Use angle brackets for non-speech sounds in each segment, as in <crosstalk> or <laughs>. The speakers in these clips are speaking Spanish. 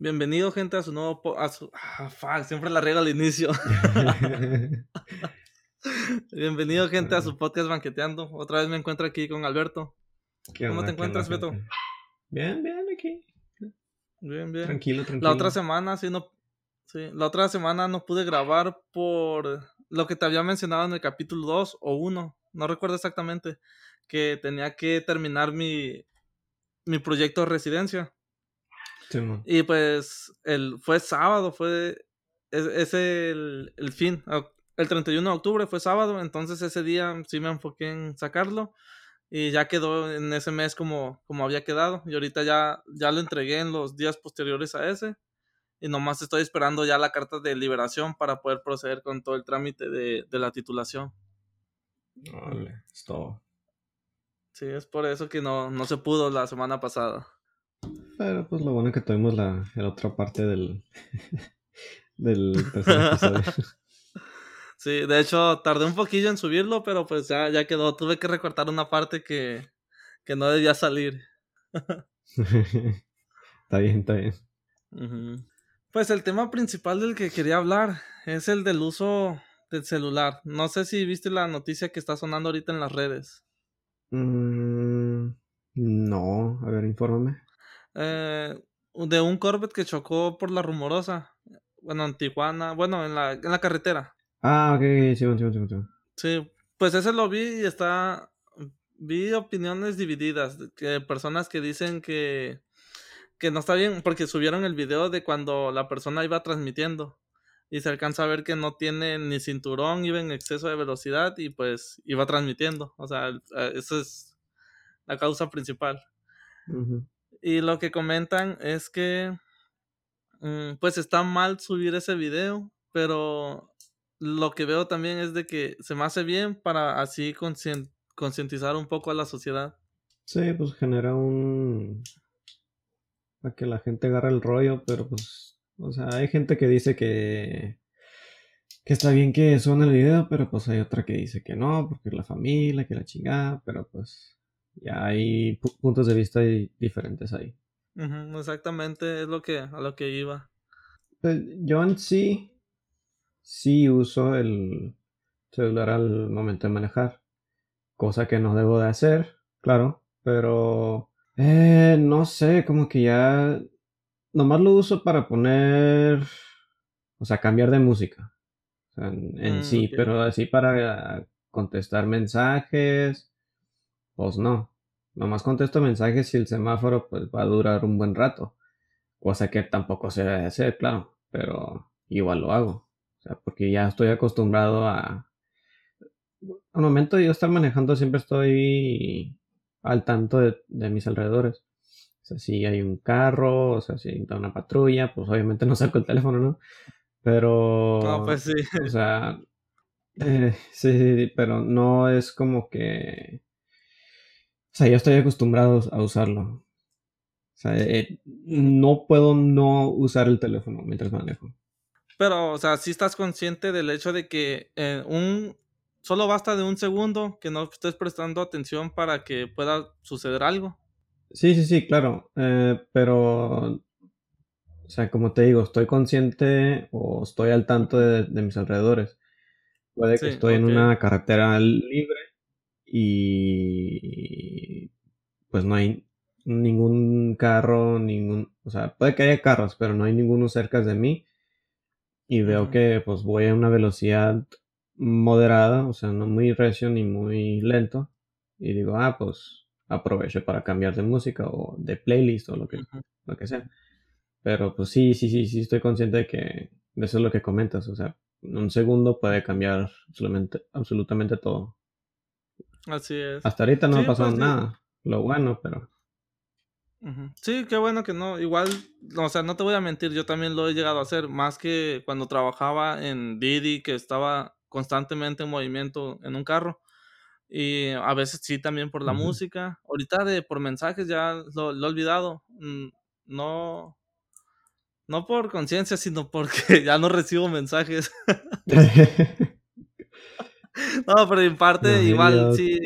Bienvenido, gente, a su nuevo. Po a su... Ah, fuck, siempre la riego al inicio. <laughs> Bienvenido, gente, a su podcast Banqueteando. Otra vez me encuentro aquí con Alberto. ¿Cómo te encuentras, Beto? Bien, bien, aquí. Bien, bien. Tranquilo, tranquilo. La otra semana, sí, no. Sí, la otra semana no pude grabar por lo que te había mencionado en el capítulo 2 o 1. No recuerdo exactamente. Que tenía que terminar mi, mi proyecto de residencia y pues el, fue sábado, fue es, el, el, fin, el 31 de octubre fue sábado, entonces ese día sí me enfoqué en sacarlo y ya quedó en ese mes como, como había quedado y ahorita ya, ya lo entregué en los días posteriores a ese y nomás estoy esperando ya la carta de liberación para poder proceder con todo el trámite de, de la titulación. Vale, es todo. Sí, es por eso que no, no se pudo la semana pasada. Pero pues lo bueno es que tuvimos la, otra parte del, <laughs> del tercer episodio. <laughs> Sí, de hecho tardé un poquillo en subirlo, pero pues ya, ya quedó. Tuve que recortar una parte que, que no debía salir. <laughs> está bien, está bien. Pues el tema principal del que quería hablar es el del uso del celular. No sé si viste la noticia que está sonando ahorita en las redes. Mm, no, a ver, infórmame. Eh, de un Corvette que chocó por la rumorosa. Bueno, en Tijuana. Bueno, en la, en la carretera. Ah, ok, sí, sí, sí, sí. Sí, pues ese lo vi y está. Vi opiniones divididas. Que personas que dicen que. Que no está bien porque subieron el video de cuando la persona iba transmitiendo. Y se alcanza a ver que no tiene ni cinturón, iba en exceso de velocidad y pues iba transmitiendo. O sea, eh, esa es la causa principal. Y lo que comentan es que mm, pues está mal subir ese video, pero lo que veo también es de que se me hace bien para así concientizar un poco a la sociedad. Sí, pues genera un... para que la gente agarre el rollo, pero pues, o sea, hay gente que dice que que está bien que suene el video, pero pues hay otra que dice que no, porque la familia, que la chingada, pero pues ya hay puntos de vista diferentes ahí. exactamente, es lo que, a lo que iba. Pues yo en sí, sí uso el celular al momento de manejar, cosa que no debo de hacer, claro, pero eh, no sé, como que ya nomás lo uso para poner, o sea, cambiar de música, en, mm, sí, pero así para contestar mensajes pues no. Nomás contesto mensajes si el semáforo pues, va a durar un buen rato. Cosa que tampoco se debe hacer, claro. Pero igual lo hago. O sea, porque ya estoy acostumbrado a... Al momento de yo estar manejando siempre estoy al tanto de, mis alrededores. O sea, si hay un carro, o sea, si hay una patrulla, pues obviamente no saco el teléfono, ¿no? Pero... No, pues sí. O sea, <laughs> eh, sí, pero no es como que sea, yo estoy acostumbrado a usarlo. O sea, eh, no puedo no usar el teléfono mientras manejo. Pero, o sea, si estás consciente del hecho de que eh, un solo basta de un segundo que no estés prestando atención para que pueda suceder algo. Sí, sí, sí, claro. Eh, pero, o sea, como te digo, estoy consciente o estoy al tanto de, mis alrededores. Puede que estoy en una carretera libre y pues no hay ningún carro, ningún, o sea, puede que haya carros, pero no hay ninguno cerca de mí y veo que pues voy a una velocidad moderada, o sea, no muy recio ni muy lento y digo, ah, pues aprovecho para cambiar de música o de playlist o lo que, lo que sea. Pero pues sí, sí, sí, sí estoy consciente de que eso es lo que comentas, o sea, en un segundo puede cambiar absolutamente, absolutamente todo. Así es. Hasta ahorita no ha pasado pues, nada. Lo bueno, pero. Sí, qué bueno que no. Igual, o sea, no te voy a mentir, yo también lo he llegado a hacer. Más que cuando trabajaba en Didi, que estaba constantemente en movimiento en un carro. Y a veces sí también por la música. Ahorita de por mensajes ya lo, lo he olvidado. Mm, no. No por conciencia, sino porque <laughs> ya no recibo mensajes. <laughs> <laughs> no, pero en parte igual sí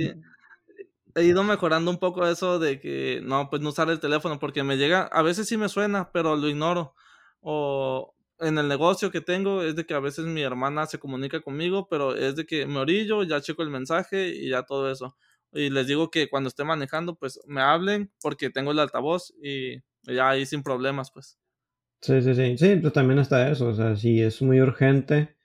he ido mejorando un poco eso de que no, pues no usar el teléfono porque me llega, a veces sí me suena, pero lo ignoro. o en el negocio que tengo es de que a veces mi hermana se comunica conmigo, pero es de que me orillo, ya checo el mensaje y ya todo eso. Y les digo que cuando esté manejando, pues me hablen porque tengo el altavoz y ya ahí sin problemas, pues. Sí, sí, sí. Sí, pues también está eso. O sea, si es muy urgente,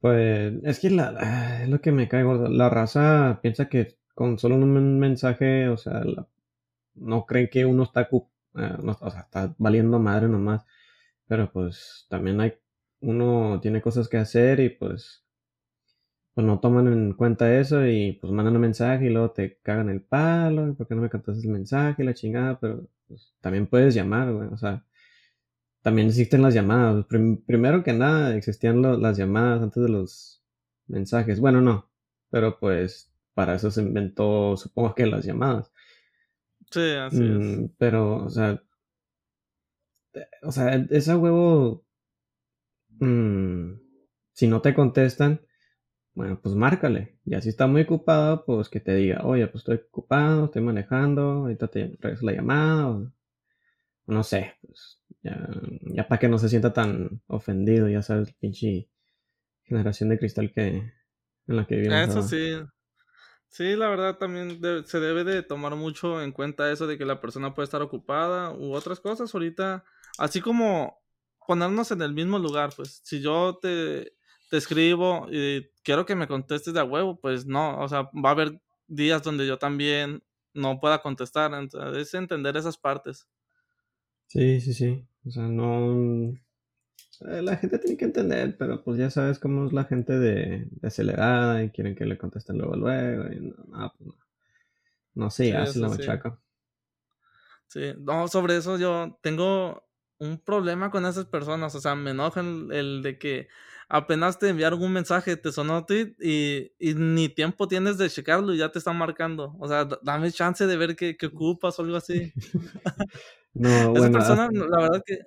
pues es que la, es lo que me cae gordo. La raza piensa que con solo un mensaje, o sea, no creen que uno está, eh, o sea, está valiendo madre nomás. Pero pues también hay, uno tiene cosas que hacer y pues, pues no toman en cuenta eso y pues mandan un mensaje y luego te cagan el palo, ¿por qué no me cantas el mensaje? La chingada, pero pues, también puedes llamar, o sea, también existen las llamadas. primero que nada, existían las llamadas antes de los mensajes. Bueno, no, pero pues para eso se inventó, supongo que las llamadas. Sí, así es. Mm, pero, o sea, o sea, ese huevo, mm, si no te contestan, bueno, pues márcale. Y si está muy ocupado, pues que te diga, oye, pues estoy ocupado, estoy manejando, ahorita te regreso la llamada, o, no sé, pues ya, para que no se sienta tan ofendido, ya sabes, pinche generación de cristal que en la que vivimos. Eso sí. Sí, la verdad también se debe de tomar mucho en cuenta eso de que la persona puede estar ocupada u otras cosas. Ahorita, así como ponernos en el mismo lugar, pues si yo te, te escribo y quiero que me contestes de a huevo, pues no, o sea, va a haber días donde yo también no pueda contestar, entonces es entender esas partes. Sí, sí, sí. O sea, no. Eh, la gente tiene que entender, pero pues ya sabes cómo es la gente de, acelerada y quieren que le contesten luego, luego. Y no, pues no. No sé, hace la machaca. Sí. no, sobre eso yo tengo un problema con esas personas. O sea, me enojan el, de que apenas te enviaron un mensaje, te sonó tweet y, y, ni tiempo tienes de checarlo y ya te están marcando. O sea, dame chance de ver qué, qué ocupas o algo así. <laughs> No, bueno. personas, la verdad que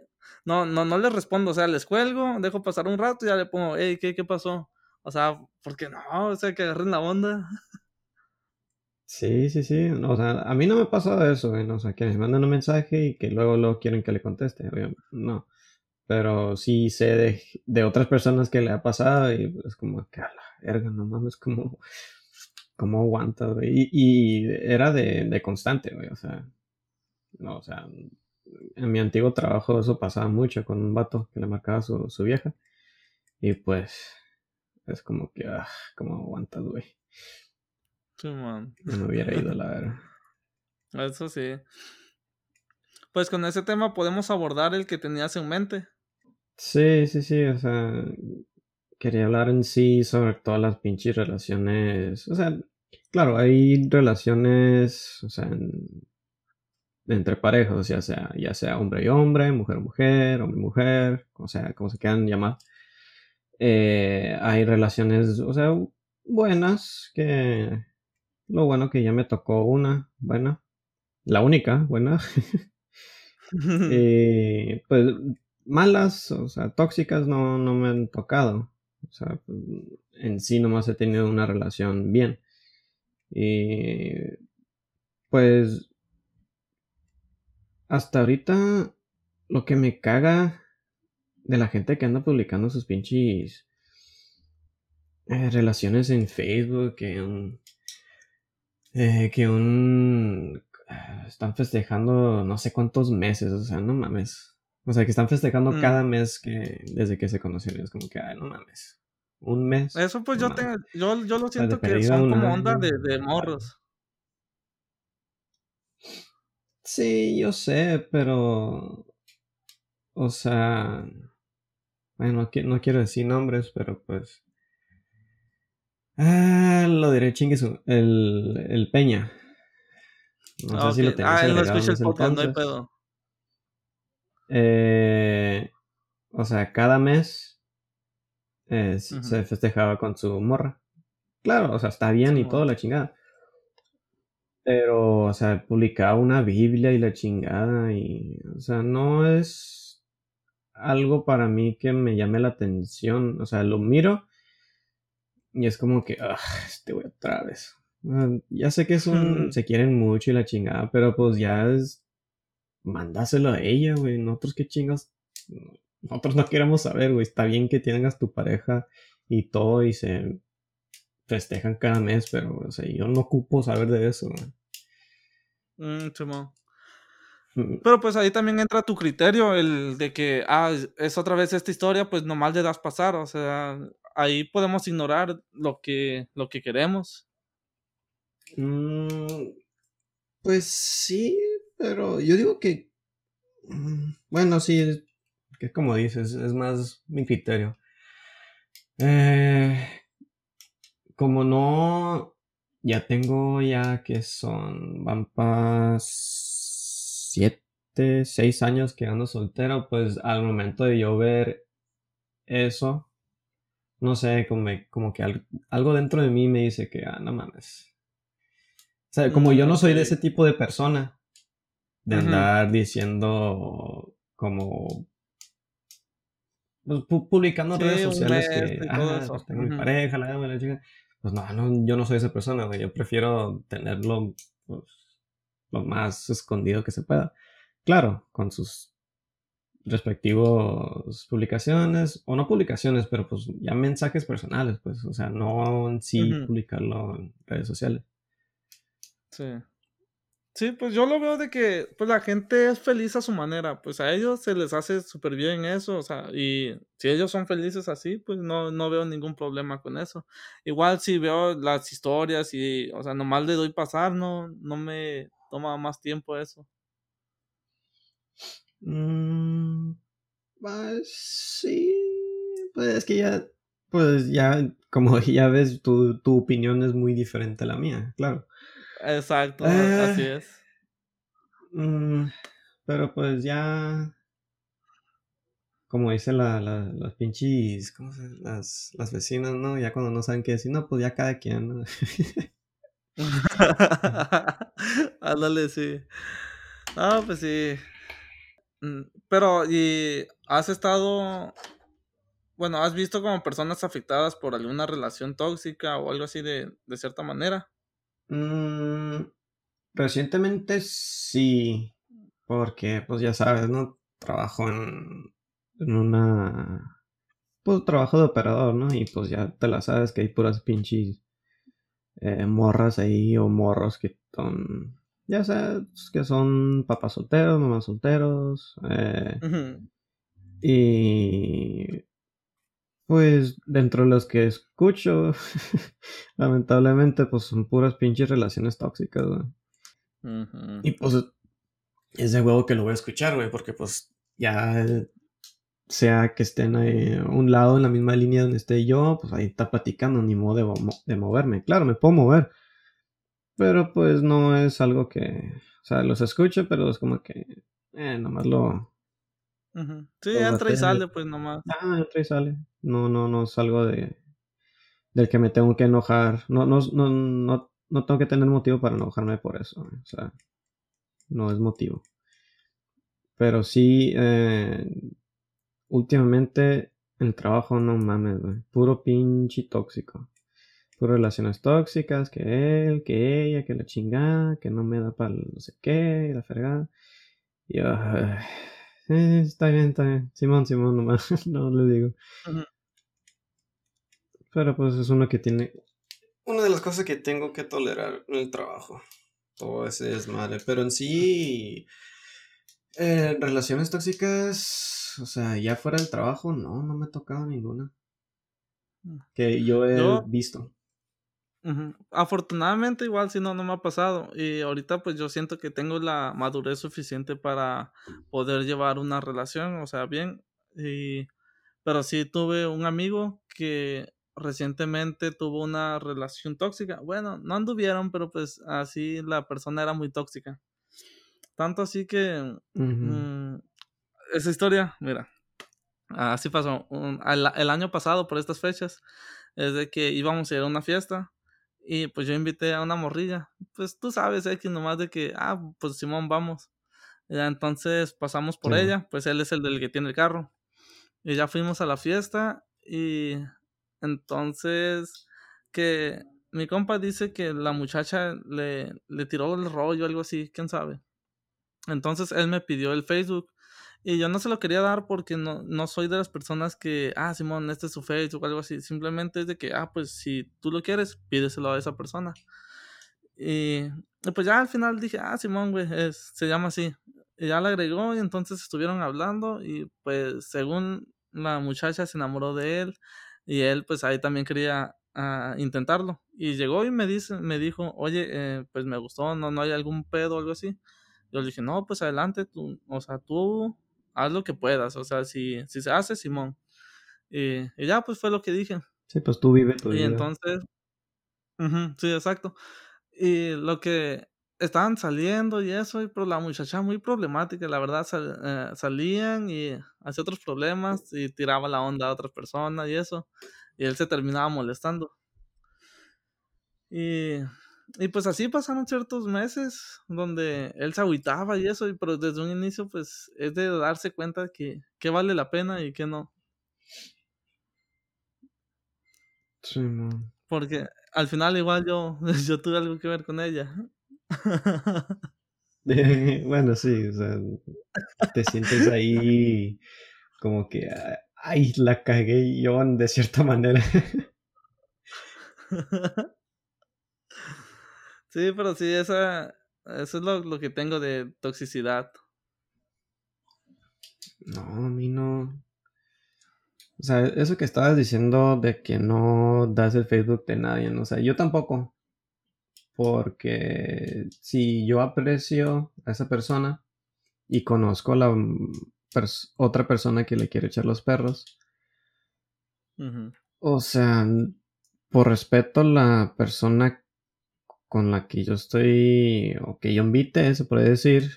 no, no, no les respondo, o sea, les cuelgo, dejo pasar un rato y ya le pongo, hey, ¿qué, qué pasó? O sea, porque no, o sea, que agarren la onda. Sí, sí, sí. O sea, a mí no me pasa eso, o sea, que me mandan un mensaje y que luego lo quieren que le conteste, no. Pero sí sé de, de, otras personas que le ha pasado y es como que a la verga, no mames, como, como aguanta, güey. Y, y, era de, de constante, güey, o sea, no, o sea, en mi antiguo trabajo eso pasaba mucho con un vato que le marcaba su, su vieja. Y pues es como que, ah, como aguantas, güey. Sí, man. No me hubiera ido, la verdad. <laughs> Eso sí. Pues con ese tema podemos abordar el que tenías en mente. Sí, sí, sí, o sea, quería hablar en sí sobre todas las pinches relaciones. O sea, claro, hay relaciones, o sea, en entre parejas, ya sea, ya sea hombre y hombre, mujer y mujer, hombre y mujer, o sea, como se quieran llamar. Eh, hay relaciones, o sea, buenas, que lo bueno que ya me tocó una buena, la única buena. y <laughs> <laughs> pues malas, o sea, tóxicas no, no me han tocado. O sea, en sí nomás he tenido una relación bien. Y pues hasta ahorita, lo que me caga de la gente que anda publicando sus pinches eh, relaciones en Facebook, que un. Eh, que un. Ah, están festejando no sé cuántos meses, o sea, no mames. O sea, que están festejando mm. cada mes que desde que se conocieron. Es como que, ay, no mames. Un mes. Eso pues yo, tengo, yo, yo lo siento que son como onda de, de morros. Sí, yo sé, pero. O sea. Bueno, no quiero decir nombres, pero pues. Ah, lo diré chingueso. El, el Peña. No sé si lo tenías Ah, él no escucha el podcast, no hay pedo. Eh, o sea, cada mes eh, se festejaba con su morra. Claro, o sea, está bien y todo, la chingada. Pero, o sea, publicaba una Biblia y la chingada y, o sea, no es algo para mí que me llame la atención. O sea, lo miro y es como que, ah, este güey otra vez. ya sé que es un, <laughs> se quieren mucho y la chingada, pero pues ya es, mandáselo a ella, güey. Nosotros qué chingas nosotros no queremos saber, güey. Está bien que tengas tu pareja y todo y se festejan cada mes, pero, o sea, yo no ocupo saber de eso. Mm, mm. Pero pues ahí también entra tu criterio, el de que, ah, es otra vez esta historia, pues nomás le das pasar, o sea, ahí podemos ignorar lo que, lo que queremos. Mm, pues sí, pero yo digo que, bueno, sí, que como dices, es más mi criterio. Eh, como no, ya tengo ya que son, van para siete, seis años que ando soltero, pues al momento de yo ver eso, no sé, como, como que algo, dentro de mí me dice que, ah, no mames. O sea, como yo no soy de ese tipo de persona, de andar diciendo como pues, publicando en redes sociales que ah, pues, tengo mi pareja, la, la chica. Pues no, no, yo no soy esa persona, güey. Yo prefiero tenerlo pues, lo más escondido que se pueda. Claro, con sus respectivos publicaciones, o no publicaciones, pero pues ya mensajes personales, pues, o sea, no en sí publicarlo en redes sociales. Sí. Sí, pues yo lo veo de que pues la gente es feliz a su manera, pues a ellos se les hace súper bien eso, o sea, y si ellos son felices así, pues no, no veo ningún problema con eso. Igual si veo las historias y, o sea, nomás le doy pasar, no, no me toma más tiempo eso. Mm, pues sí, pues es que ya, pues ya, como <laughs> ya ves, tu, tu opinión es muy diferente a la mía, claro. Exacto, así eh, es. Mm, pero pues ya, como dicen la, la, las pinches, ¿cómo se las, las vecinas, ¿no? Ya cuando no saben qué decir, no, pues ya cada quien, ¿no? <laughs> Ándale, sí. No, pues sí. Mm, pero, ¿y has estado, bueno, has visto como personas afectadas por alguna relación tóxica o algo así de, de cierta manera? Mm, recientemente sí, porque pues ya sabes, ¿no? Trabajo en, en una... Pues trabajo de operador, ¿no? Y pues ya te la sabes que hay puras pinches eh, morras ahí o morros que son... Ya sabes, que son papás solteros, mamás solteros. Eh, y pues dentro de los que escucho, <laughs> lamentablemente, pues son puras pinches relaciones tóxicas, güey. Y pues es de huevo que lo voy a escuchar, güey, porque pues ya sea que estén ahí a un lado en la misma línea donde esté yo, pues ahí está platicando, ni modo de, de moverme. Claro, me puedo mover, pero pues no es algo que, o sea, los escucho, pero es como que, eh, nomás lo, Sí, entra y sale, pues nomás. Ah, entra y sale. No, no, no es algo de del que me tengo que enojar. No, no, no, no, no tengo que tener motivo para enojarme por eso. O sea, no es motivo. Pero sí, eh, últimamente el trabajo no mames, güey. Puro pinche tóxico. Puro relaciones tóxicas, que él, que ella, que la chingada, que no me da para no sé qué, la fregada. Y eh, está bien, está bien. Simón, Simón, nomás. <laughs> no le digo. Pero pues es uno que tiene. Una de las cosas que tengo que tolerar en el trabajo. Todo ese es madre. Pero en sí. Eh, relaciones tóxicas. O sea, ya fuera del trabajo, no, no me ha tocado ninguna. Mm. Que yo he visto. Afortunadamente igual si no, no me ha pasado. Y ahorita pues yo siento que tengo la madurez suficiente para poder llevar una relación, o sea, bien. Y, pero sí tuve un amigo que recientemente tuvo una relación tóxica. Bueno, no anduvieron, pero pues así la persona era muy tóxica. Tanto así que... Mm, esa historia, mira, así pasó. el año pasado, por estas fechas, es de que íbamos a ir a una fiesta y pues yo invité a una morrilla. Pues tú sabes, X, nomás de que, ah, pues Simón, vamos. Entonces pasamos por ella, pues él es el del que tiene el carro. Y ya fuimos a la fiesta y entonces que mi compa dice que la muchacha le, le tiró el rollo, algo así, quién sabe. Entonces él me pidió el Facebook Y yo no se lo quería dar porque no, no soy de las personas que, ah, Simón, este es su Facebook o algo así. Simplemente es de que, ah, pues si tú lo quieres, pídeselo a esa persona. Y, pues ya al final dije, ah, Simón, güey, se llama así. Y ya la agregó y entonces estuvieron hablando y pues según la muchacha se enamoró de él y él pues ahí también quería ah, intentarlo. Y llegó y me, dice, me dijo, oye, eh, pues me gustó, no, no hay algún pedo o algo así. Yo le dije, no, pues adelante, tú, o sea, tú haz lo que puedas, o sea, si, si se hace, Simón. Y, ya, pues fue lo que dije. Sí, pues tú vive tu y entonces, sí, exacto. Y lo que estaban saliendo y eso, pero la muchacha muy problemática, la verdad, eh, salían y hacía otros problemas y tiraba la onda a otras personas y eso, y él se terminaba molestando. Y y pues así pasaron ciertos meses donde él se agüitaba y eso, pero desde un inicio pues es de darse cuenta que, que vale la pena y que no. Sí, no. Porque al final igual yo, <laughs> yo tuve algo que ver con ella. <laughs> bueno, sí, o sea, te sientes ahí como que, ay, la cagué yo de cierta manera. <laughs> Sí, pero sí, esa, eso es lo, que tengo de toxicidad. No, a mí no. O sea, eso que estabas diciendo de que no das el Facebook de nadie, ¿no? o sea, yo tampoco. Porque si yo aprecio a esa persona y conozco a la otra persona que le quiere echar los perros, o sea, por respeto a la persona con la que yo estoy, o que yo invite, se puede decir,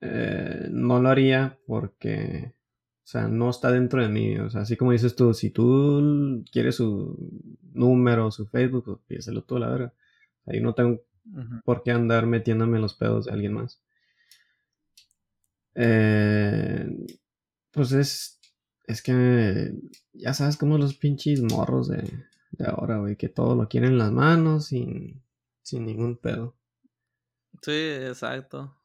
eh, no lo haría porque, o sea, no está dentro de mí. O sea, así como dices tú, si tú quieres su número, su Facebook, pues pídeselo tú, la verdad. Ahí no tengo por qué andar metiéndome en los pedos de alguien más. Eh, pues es, es que ya sabes como los pinches morros de, de ahora, güey, que todo lo quieren en las manos y sin ningún pedo. Sí, exacto.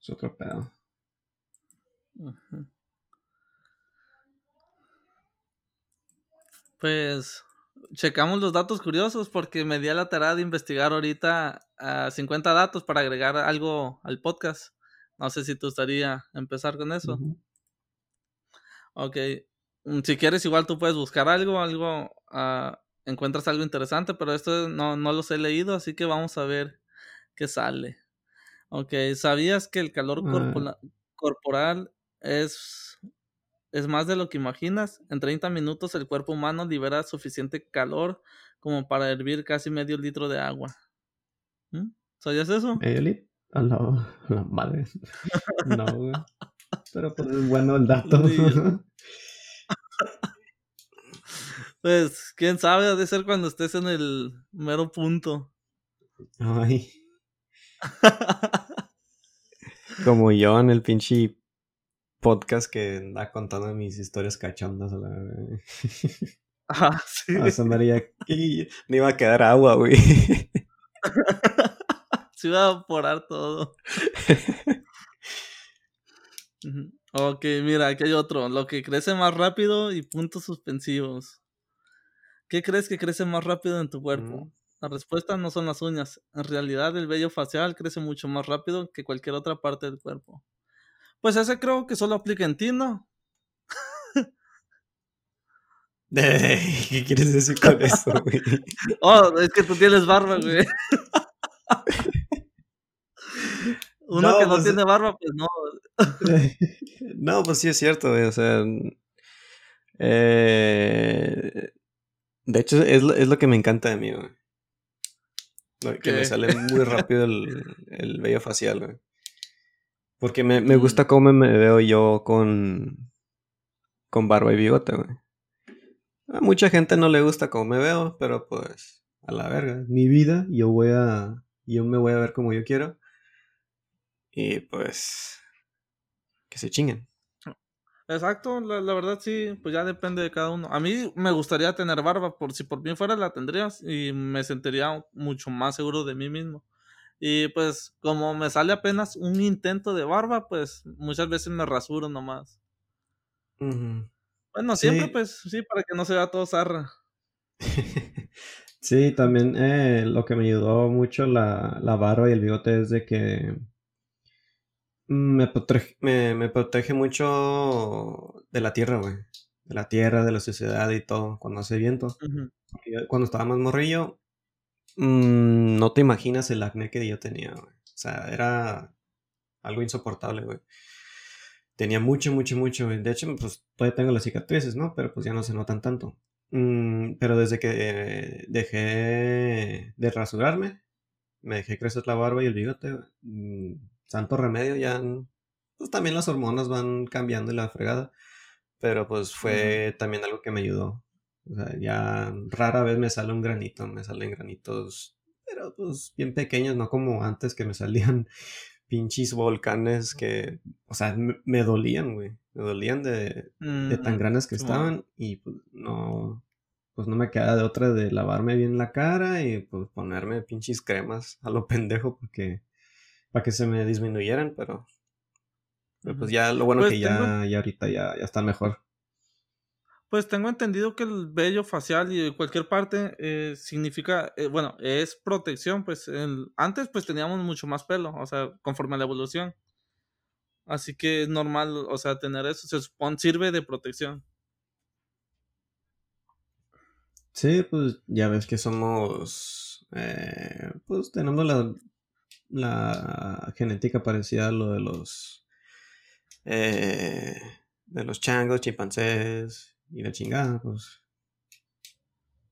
Es otro pedo. Pues checamos los datos curiosos porque me di a la tarea de investigar ahorita a 50 datos para agregar algo al podcast. No sé si te gustaría empezar con eso. Ok, Mm, si quieres, igual tú puedes buscar algo, algo, ah, encuentras algo interesante, pero esto no, no los he leído, así que vamos a ver qué sale. Ok, ¿sabías que el calor ah. corporal es, es más de lo que imaginas? En 30 minutos el cuerpo humano libera suficiente calor como para hervir casi medio litro de agua. ¿Mm? ¿Sabías eso? ¿Medio litro? A la, <laughs> madre. <laughs> no, güey. Pero pues es bueno el dato. <laughs> Pues, quién sabe, ha de ser cuando estés en el mero punto. Ay. Como yo en el pinche podcast que anda contando mis historias cachondas. La... <laughs> Ah, sí. María, me iba a quedar agua, güey. <laughs> Se iba a evaporar todo. <laughs> Ok, mira, aquí hay otro. Lo que crece más rápido y puntos suspensivos. ¿Qué crees que crece más rápido en tu cuerpo? Mm. La respuesta no son las uñas. En realidad, el vello facial crece mucho más rápido que cualquier otra parte del cuerpo. Pues ese creo que solo aplica en ti, ¿no? <laughs> ¿Qué quieres decir con eso, güey? <laughs> oh, es que tú tienes barba, güey. <laughs> Uno que no pues, tiene barba, pues no. no, pues sí es cierto, O sea. Eh, de hecho, es lo, es lo que me encanta de mí, güey. Que me sale muy rápido el, el vello facial, güey. Porque me, me gusta mm. cómo me veo yo con. con barba y bigote, güey. A mucha gente no le gusta cómo me veo, pero pues. A la verga. Mi vida, yo voy a. Yo me voy a ver como yo quiero. Y pues, que se chinguen. Exacto, la, verdad sí, pues ya depende de cada uno. A mí me gustaría tener barba, por si por mí fuera la tendrías y me sentiría mucho más seguro de mí mismo. Y pues como me sale apenas un intento de barba, pues muchas veces me rasuro nomás. Bueno, siempre pues sí, para que no se vea todo zarra. <laughs> sí, también eh, lo que me ayudó mucho la, la barba y el bigote es de que me protege, me, protege mucho de la tierra, güey. De la tierra, de la sociedad y todo, cuando hace viento. Cuando estaba más morrillo, mm, no te imaginas el acné que yo tenía, güey. O sea, era algo insoportable, güey. Tenía mucho, mucho, mucho. De hecho, pues todavía tengo las cicatrices, ¿no? Pero pues ya no se notan tanto. Mm, pero desde que dejé de rasurarme, me dejé crecer la barba y el bigote, mm, santo remedio, ya pues también las hormonas van cambiando y la fregada. Pero pues fue también algo que me ayudó. O sea, ya rara vez me sale un granito, me salen granitos, pero pues bien pequeños, no como antes que me salían <laughs> pinches volcanes que, o sea, me, dolían, güey. Me dolían de, de tan grandes que estaban y pues no, pues no me queda de otra de lavarme bien la cara y pues ponerme pinches cremas a lo <laughs> pendejo porque para que se me disminuyeran, pero, pues ya lo bueno pues que ya, ya ahorita ya, ya está mejor. Pues tengo entendido que el vello facial y cualquier parte eh, significa, eh, bueno, es protección, pues antes pues teníamos mucho más pelo, o sea, conforme a la evolución. Así que es normal, o sea, tener eso, se supone, sirve de protección. Sí, pues ya ves que somos, eh, pues tenemos la, la genética parecida a lo de los, de los changos, chimpancés, y la chingada, pues.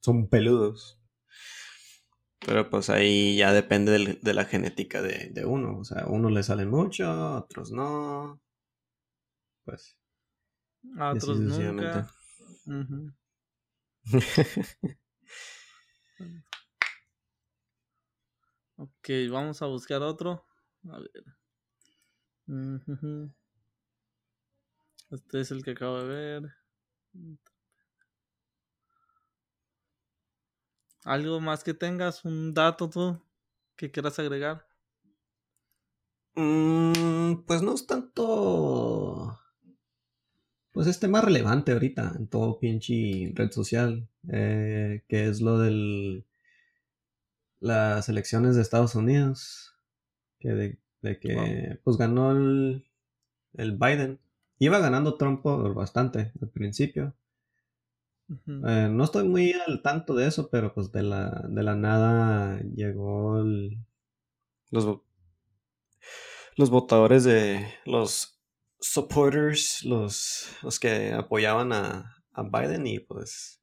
Son peludos. Pero pues ahí ya depende de la genética de, uno. O sea, a uno le salen mucho, a otros no. Pues. A otros nunca. <laughs> <laughs> ok, vamos a buscar otro. A ver. Este es el que acabo de ver. ¿Algo más que tengas? ¿Un dato tú que quieras agregar? Mm, pues no es tanto. Pues este más relevante ahorita en todo pinche red social. Eh, que es lo del. Las elecciones de Estados Unidos. Que de, que pues ganó el, el Biden. Iba ganando Trump por bastante al principio. Eh, no estoy muy al tanto de eso, pero pues de la, de la nada llegó el, los, los votadores de los supporters, los, los que apoyaban a, Biden y pues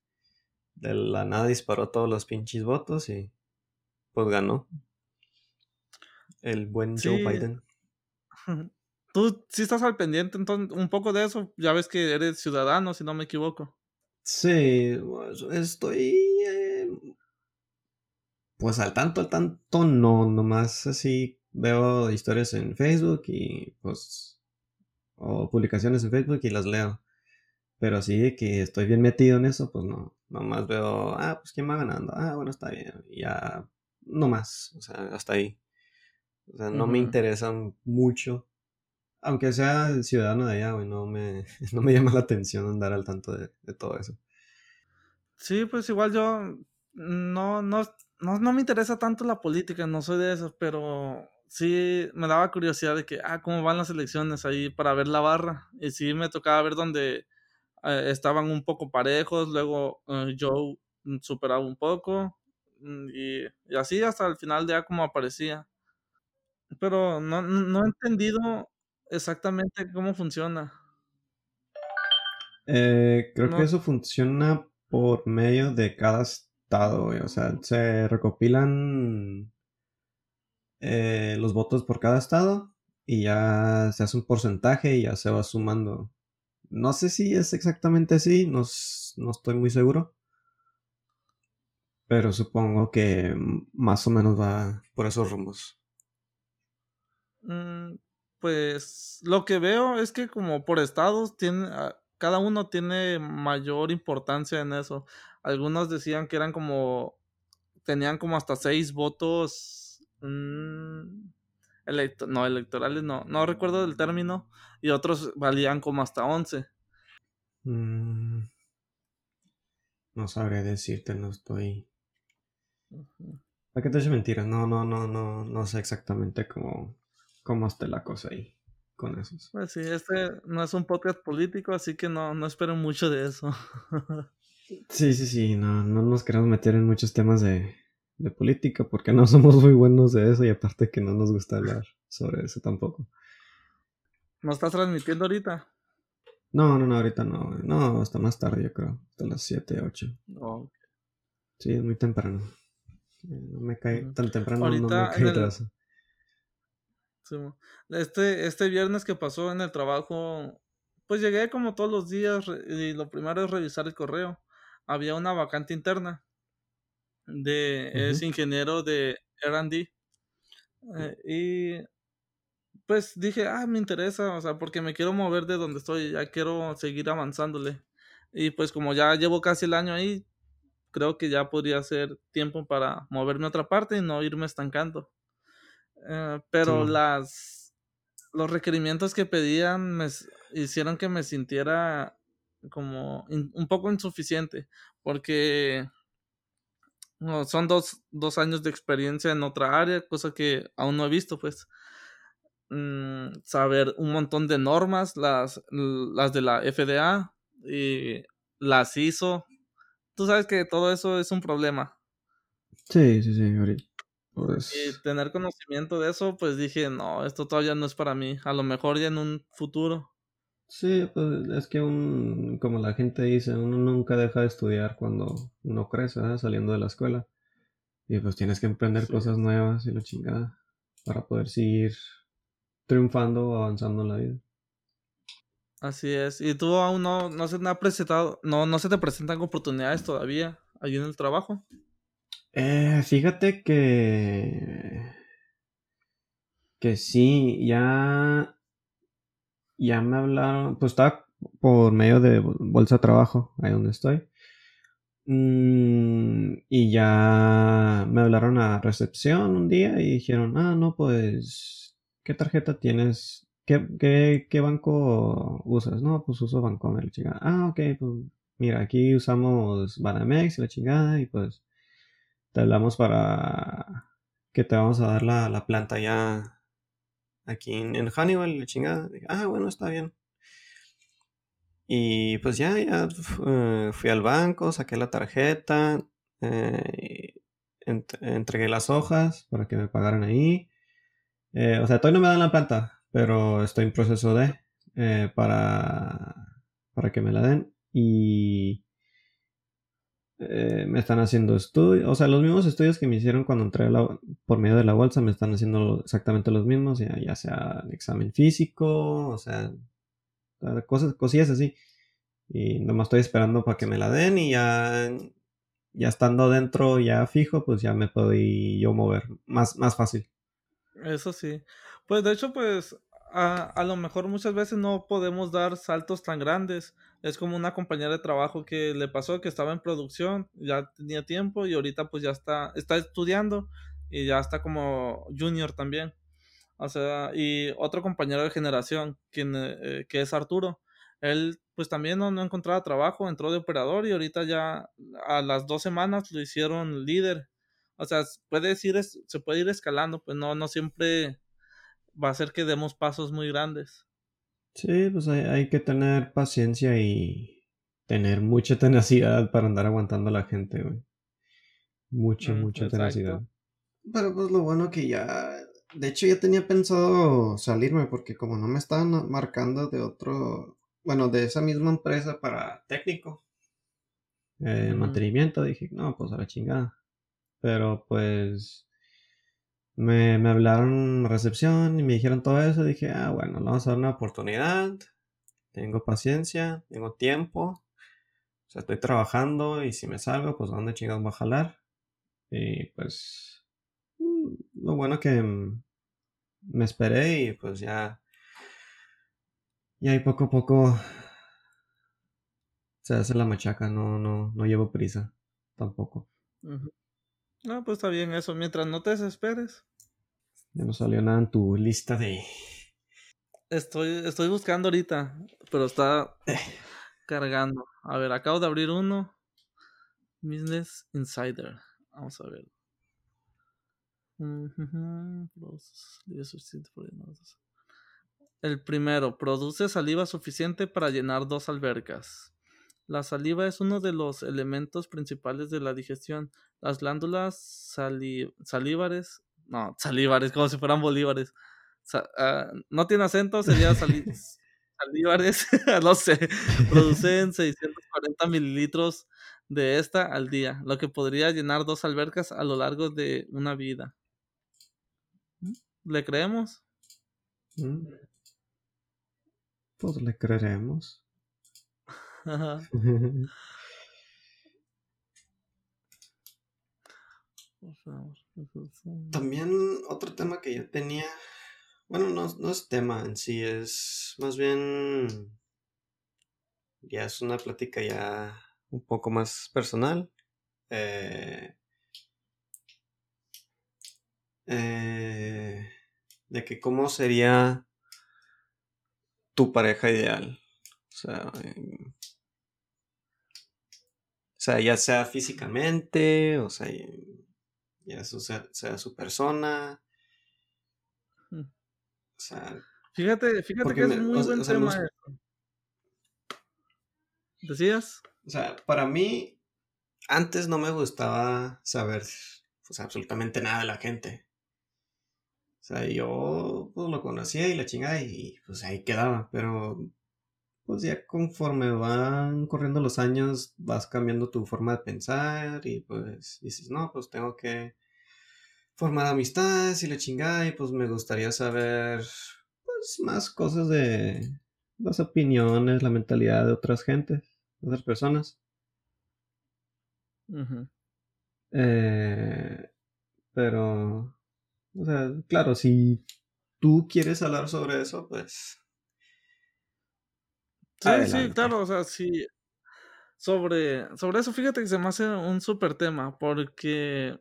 de la nada disparó todos los pinches votos y pues ganó el buen Joe Biden. Tú sí estás al pendiente entonces un poco de eso, ya ves que eres ciudadano, si no me equivoco. Sí, pues, estoy eh, pues al tanto, al tanto no, nomás así veo historias en Facebook y pues o publicaciones en Facebook y las leo. Pero así de que estoy bien metido en eso, pues no, nomás veo, ah, pues quién va ganando, ah, bueno, está bien, y ya, no más, o sea, hasta ahí. O sea, no me interesan mucho aunque sea ciudadano de allá, güey, no me, <laughs> no me llama la atención andar al tanto de, todo eso. Sí, pues igual yo no, no, no, me interesa tanto la política, no soy de eso, pero sí me daba curiosidad de que, ah, cómo van las elecciones ahí para ver la barra. Y sí me tocaba ver donde eh, estaban un poco parejos, luego eh, Joe superaba un poco, mm, y, y, así hasta el final ya como aparecía. Pero no, no he entendido exactamente cómo funciona. Eh, creo que eso funciona por medio de cada estado, O sea, se recopilan eh, los votos por cada estado y ya se hace un porcentaje y ya se va sumando. No sé si es exactamente así, no, estoy muy seguro. Pero supongo que más o menos va por esos rumbos. Mm, pues lo que veo es que como por estados tiene, ah, cada uno tiene mayor importancia en eso. Algunos decían que eran como, tenían como hasta seis votos Mm, no, electorales no. No recuerdo el término. Y otros valían como hasta 11. Mm, no sabré decirte, no estoy. ¿Para qué te eches mentiras? No, no, no, no, no sé exactamente cómo, cómo esté la cosa ahí con esos. Pues sí, este no es un podcast político, así que no, no espero mucho de eso. <laughs> sí, sí, sí, no, no nos queremos meter en muchos temas de, de política porque no <laughs> somos muy buenos de eso y aparte que no nos gusta hablar sobre eso tampoco. ¿No estás transmitiendo ahorita? No, no, no, ahorita no. No, hasta más tarde yo creo. Hasta las 7, 8. Sí, es muy temprano. No me cae tan temprano, no me cae este, este viernes que pasó en el trabajo, pues llegué como todos los días y lo primero es revisar el correo. Había una vacante interna de es ingeniero de R&D eh, y pues dije, ah, me interesa, o sea, porque me quiero mover de donde estoy, ya quiero seguir avanzándole. Y pues como ya llevo casi el año ahí, creo que ya podría ser tiempo para moverme a otra parte y no irme estancando. Eh, pero las los requerimientos que pedían me hicieron que me sintiera como un poco insuficiente porque son dos, dos, años de experiencia en otra área, cosa que aún no he visto, pues. Mm, saber un montón de normas, las, las de la FDA y las ISO. Tú sabes que todo eso es un problema. Sí, sí, sí, pues Y tener conocimiento de eso, pues dije, no, esto todavía no es para mí. A lo mejor ya en un futuro. Sí, pues es que un, como la gente dice, uno nunca deja de estudiar cuando uno crece, saliendo de la escuela. Y pues tienes que emprender cosas nuevas y la chingada para poder seguir triunfando o avanzando en la vida. Así es. ¿Y tú aún no, no se te ha presentado, no, no se te presentan oportunidades todavía allí en el trabajo? Eh, fíjate que que sí, ya ya me hablaron, pues estaba por medio de bolsa de trabajo, ahí donde estoy. Mm, y ya me hablaron a recepción un día y dijeron, ah, no, pues, ¿qué tarjeta tienes? ¿Qué, banco usas? No, pues uso Bancomer, la chingada. Ah, ok, pues mira, aquí usamos Banamex y la chingada y pues te hablamos para que te vamos a dar la, la planta ya aquí en, en Hannibal, la chingada. ah, bueno, está bien. Y pues ya, ya eh, fui al banco, saqué la tarjeta, eh, entregué las hojas para que me pagaran ahí. Eh, o sea, todavía no me dan la planta, pero estoy en proceso de para, para que me la den. Y eh, me están haciendo estudios, o sea, los mismos estudios que me hicieron cuando entré por medio de la bolsa me están haciendo exactamente los mismos, ya, ya sea examen físico, o sea, cosas, cosillas así. Y nomás estoy esperando para que me la den y ya, ya estando dentro, ya fijo, pues ya me puedo yo mover más, más fácil. Eso sí. Pues de hecho, pues a, a lo mejor muchas veces no podemos dar saltos tan grandes es como una compañera de trabajo que le pasó que estaba en producción, ya tenía tiempo y ahorita pues ya está, está estudiando y ya está como junior también. O sea, y otro compañero de generación, quien, eh, que es Arturo, él pues también no, no encontraba trabajo, entró de operador y ahorita ya a las dos semanas lo hicieron líder. O sea, puede decir, se puede ir escalando, pues no, no siempre va a ser que demos pasos muy grandes. Sí, pues hay, que tener paciencia y tener mucha <laughs> tenacidad para andar aguantando a la gente, güey. Mucha, mm, mucha tenacidad. Pero pues lo bueno que ya, de hecho ya tenía pensado salirme porque como no me estaban marcando de otro, bueno, de esa misma empresa para técnico, eh, mantenimiento, dije, no, pues a la chingada. Pero pues me, me hablaron recepción y me dijeron todo eso. Dije, ah, bueno, vamos a dar una oportunidad. Tengo paciencia, tengo tiempo. O sea, estoy trabajando y si me salgo, pues ¿dónde chingados voy a jalar? Y pues, mm, lo bueno que me esperé y pues ya, y ahí poco a poco se hace la machaca, no, no, no llevo prisa tampoco. No, pues está bien eso, mientras no te desesperes. Ya no salió nada en tu lista de. Estoy, estoy buscando ahorita, pero está cargando. A ver, acabo de abrir uno. Business Insider. Vamos a ver. El primero, produce saliva suficiente para llenar dos albercas. La saliva es uno de los elementos principales de la digestión. Las glándulas sali- salívares, no, salívares, como si fueran bolívares. Sa- ah, no tiene acento, sería sali- <laughs> salívares, <laughs> no sé, producen 640 mililitros de esta al día, lo que podría llenar dos albercas a lo largo de una vida. ¿Mm? ¿Le creemos? Mm. Pues le creeremos. También otro tema que yo tenía, bueno, no, no es tema en sí, es más bien, ya es una plática ya un poco más personal. eh, eh, de que cómo sería tu pareja ideal. O sea, sea, ya sea físicamente, o sea, ya sea, sea su persona. Mm. O sea, Fíjate, fíjate que me- es muy o sea- buen o sea, me tema. ¿Decías? o sea, para mí, antes no me gustaba saber pues, absolutamente nada de la gente. O sea, yo pues, lo conocía y la chingada y pues ahí quedaba, pero pues ya conforme van corriendo los años vas cambiando tu forma de pensar y pues dices, no, pues tengo que formar amistades y la chingada y pues me gustaría saber pues más cosas de las opiniones, la mentalidad de otras gentes, de otras personas. Eh, pero, o sea, claro, si tú quieres hablar sobre eso, pues Sí, sí, claro, o sea, sí. Sobre, sobre eso, fíjate que se me hace un súper tema, porque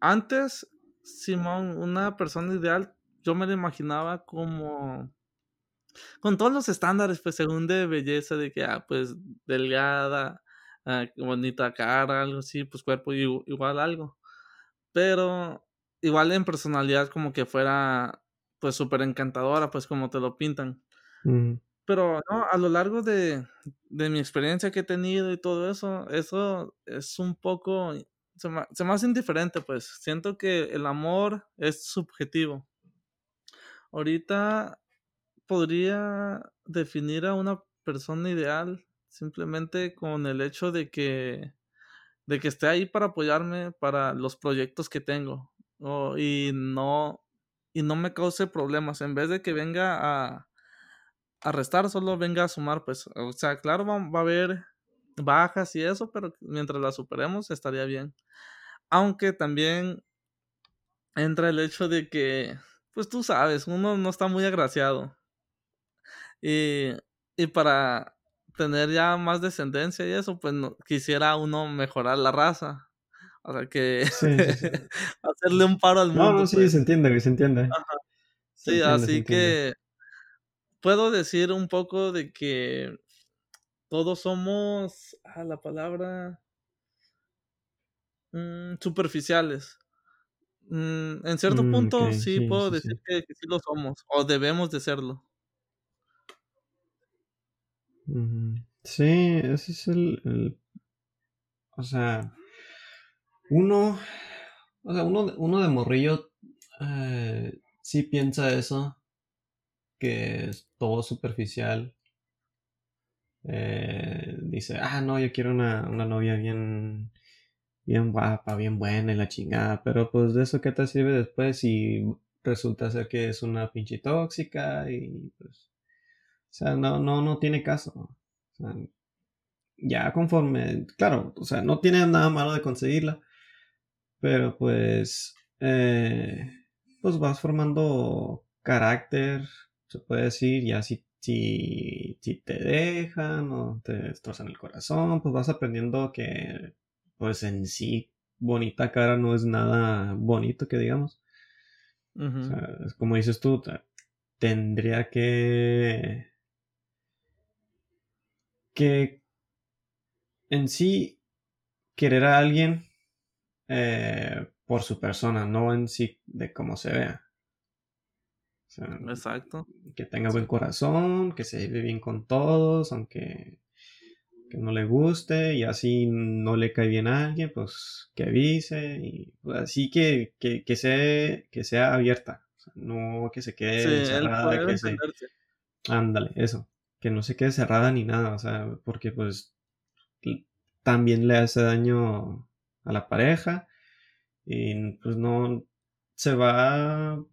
antes, Simón, una persona ideal, yo me la imaginaba como con todos los estándares, pues según de belleza, de que, ah, pues delgada, ah, bonita cara, algo así, pues cuerpo igu- igual algo. Pero igual en personalidad como que fuera, pues súper encantadora, pues como te lo pintan. mm, Pero no, a lo largo de, de mi experiencia que he tenido y todo eso, eso es un poco, se me, se me hace indiferente, pues. Siento que el amor es subjetivo. Ahorita podría definir a una persona ideal simplemente con el hecho de que, de que esté ahí para apoyarme para los proyectos que tengo. o- y no, y no me cause problemas. En vez de que venga a, a restar, solo venga a sumar, pues. O sea, claro, va, va a haber bajas y eso, pero mientras las superemos estaría bien. Aunque también entra el hecho de que, pues tú sabes, uno no está muy agraciado. Y, y para tener ya más descendencia y eso, pues no, quisiera uno mejorar la raza. O sea, que Sí, sí, sí. <laughs> hacerle un paro al mundo. No, no, sí, pues. se entiende, se entiende. Se Sí, entiende, se así entiende. que puedo decir un poco de que todos somos, ah, la palabra, mm, superficiales. Mm, en cierto Mm, punto sí, sí, puedo sí, decir sí. Que, que sí lo somos, o debemos de serlo. Sí, ese es el, el- O sea, uno... O sea, uno, de- uno de morrillo eh, sí piensa eso, que es todo superficial. Eh, dice, ah, no, yo quiero una, una novia bien, bien guapa, bien buena y la chingada, pero pues de eso qué te sirve después si resulta ser que es una pinche tóxica y pues, o sea, no, no, no tiene caso. Ya conforme, claro, o sea, no tiene nada malo de conseguirla, pero pues, eh, pues vas formando carácter, se puede decir, ya si, si, si te dejan o te destrozan el corazón, pues vas aprendiendo que, pues en sí, bonita cara no es nada bonito que digamos. O sea, es como dices tú, tendría que que en sí querer a alguien eh, por su persona, no en sí de cómo se vea. Exacto. Que tenga buen corazón, que se lleve bien con todos, aunque que no le guste y así no le cae bien a alguien, pues que avise y pues, así que, que, sea, que sea abierta, no que se quede cerrada, que se... Ándale, eso que no se quede cerrada ni nada, o sea, porque pues también le hace daño a la pareja y pues no se va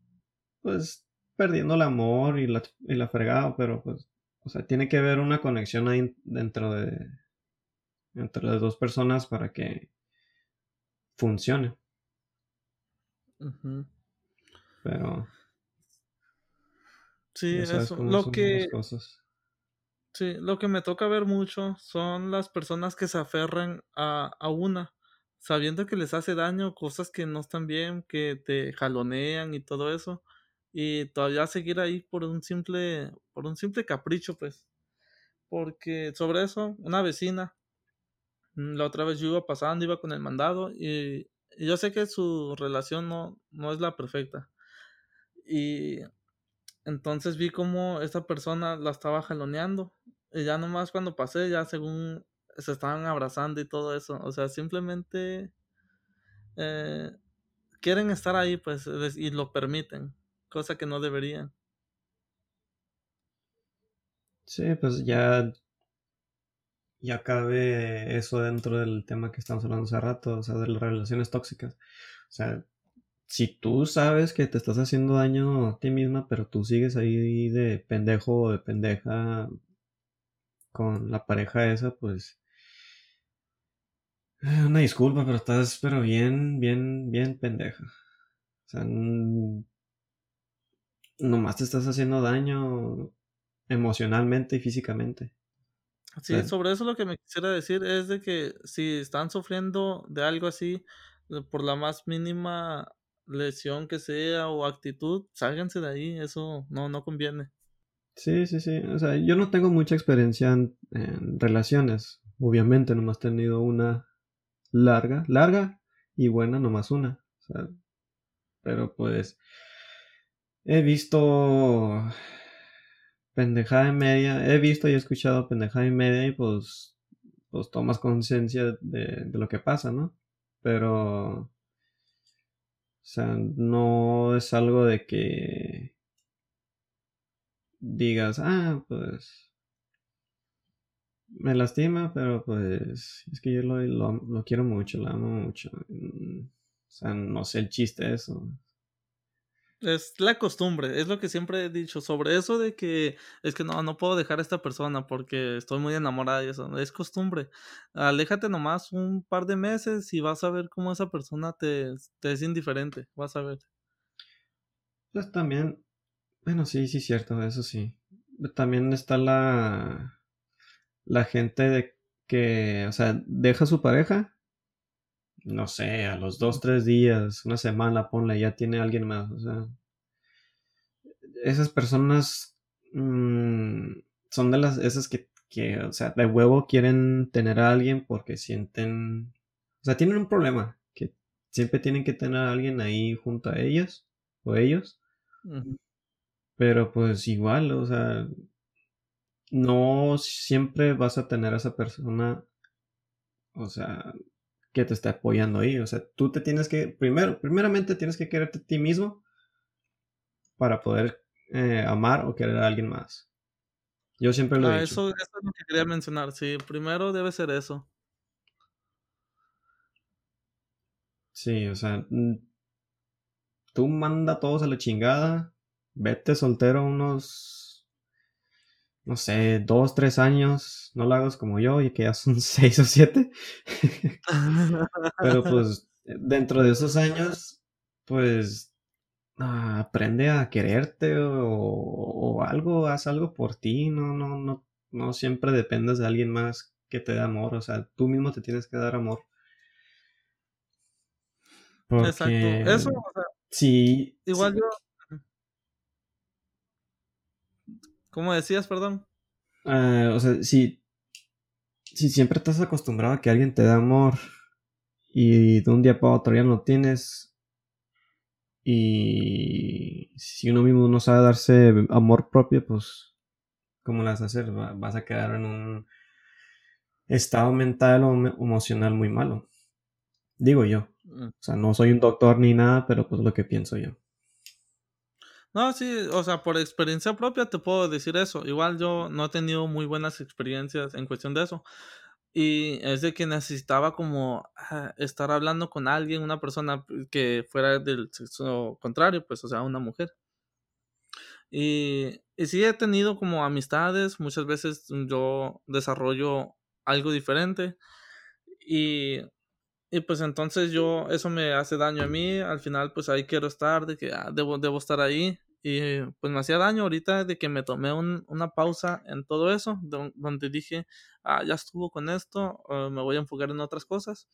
pues perdiendo el amor y la, y la fregada, pero pues, o sea, tiene que haber una conexión ahí dentro de entre las dos personas para que funcione. Pero sí, eso, lo que Sí, lo que me toca ver mucho son las personas que se aferran a, a una, sabiendo que les hace daño, cosas que no están bien, que te jalonean y todo eso, y todavía seguir ahí por un simple, por un simple capricho, pues. Porque sobre eso, una vecina, mm, la otra vez yo iba pasando, iba con el mandado, y, yo sé que su relación no, no es la perfecta. Y entonces vi como esta persona la estaba jaloneando. Y ya nomás cuando pasé, ya según se estaban abrazando y todo eso. O sea, simplemente eh, quieren estar ahí, pues, y lo permiten. Cosa que no deberían. Sí, pues ya. Ya cabe eso dentro del tema que estamos hablando hace rato, o sea, de las relaciones tóxicas. O sea, si tú sabes que te estás haciendo daño a ti misma, pero tú sigues ahí de pendejo o de pendeja con la pareja esa, pues... Una disculpa, pero estás pero bien, bien, bien pendeja. O sea, nomás te estás haciendo daño emocionalmente y físicamente. Sí, sobre eso lo que me quisiera decir es de que si están sufriendo de algo así, por la más mínima lesión que sea o actitud, sálganse de ahí, eso no, no conviene. Sí, sí, sí. O sea, yo no tengo mucha experiencia en, relaciones. Obviamente, nomás he tenido una larga, larga y buena, nomás una. O sea, pero pues he visto pendejada en media, he visto y he escuchado pendejada en media y pues, pues tomas conciencia de, de lo que pasa, ¿no? Pero o sea, no es algo de que digas, ah, pues me lastima, pero pues es que yo lo, lo, quiero mucho, lo amo mucho. Mm, o sea, no sé el chiste eso. Es la costumbre, es lo que siempre he dicho sobre eso de que es que no, no puedo dejar a esta persona porque estoy muy enamorada y eso, es costumbre. Aléjate nomás un par de meses y vas a ver cómo esa persona te, te es indiferente, vas a ver. Pues también, bueno, sí, sí, cierto, eso sí. También está la, la gente de que, o sea, deja a su pareja, no sé, a los dos, tres días, una semana, ponle, ya tiene alguien más, o sea, esas personas mm, son de las, esas que, que, o sea, de huevo quieren tener a alguien porque sienten, o sea, tienen un problema, que siempre tienen que tener a alguien ahí junto a ellos o ellos. Pero pues igual, o sea, no siempre vas a tener a esa persona, o sea, que te esté apoyando ahí. O sea, tú te tienes que, primero, primeramente tienes que quererte a ti mismo para poder eh, amar o querer a alguien más. Yo siempre lo he ah, dicho. Eso, eso, es lo que quería mencionar, sí. Primero debe ser eso. Sí, o sea, tú manda a todos a la chingada, vete soltero unos, no sé, dos, tres años, no lo hagas como yo y que ya son <laughs> seis o siete. <laughs> Pero pues dentro de esos años, pues Ah, aprende a quererte o, algo, haz algo por ti, no, no, no, no siempre dependes de alguien más que te dé amor, o sea, tú mismo te tienes que dar amor. Exacto, eso, Sí. Igual yo. ¿Cómo decías, perdón? Ah, o sea, si, si siempre estás acostumbrado a que alguien te da amor y de un día para otro ya no tienes, y si uno mismo no sabe darse amor propio, pues, ¿cómo lo vas a hacer? Vas a quedar en un estado mental o emocional muy malo. Digo yo. Mm. O sea, no soy un doctor ni nada, pero pues lo que pienso yo. No, sí, o sea, por experiencia propia te puedo decir eso. Igual yo no he tenido muy buenas experiencias en cuestión de eso. Y es de que necesitaba como ah, estar hablando con alguien, una persona que fuera del sexo contrario, pues, o sea, una mujer. Y, y sí he tenido como amistades, muchas veces yo desarrollo algo diferente. Y y pues entonces yo, eso me hace daño a mí, al final pues ahí quiero estar, de que ah, debo, debo estar ahí. Y pues me hacía daño ahorita de que me tomé una pausa en todo eso, donde dije, ah, ya estuvo con esto, me voy a enfocar en otras cosas.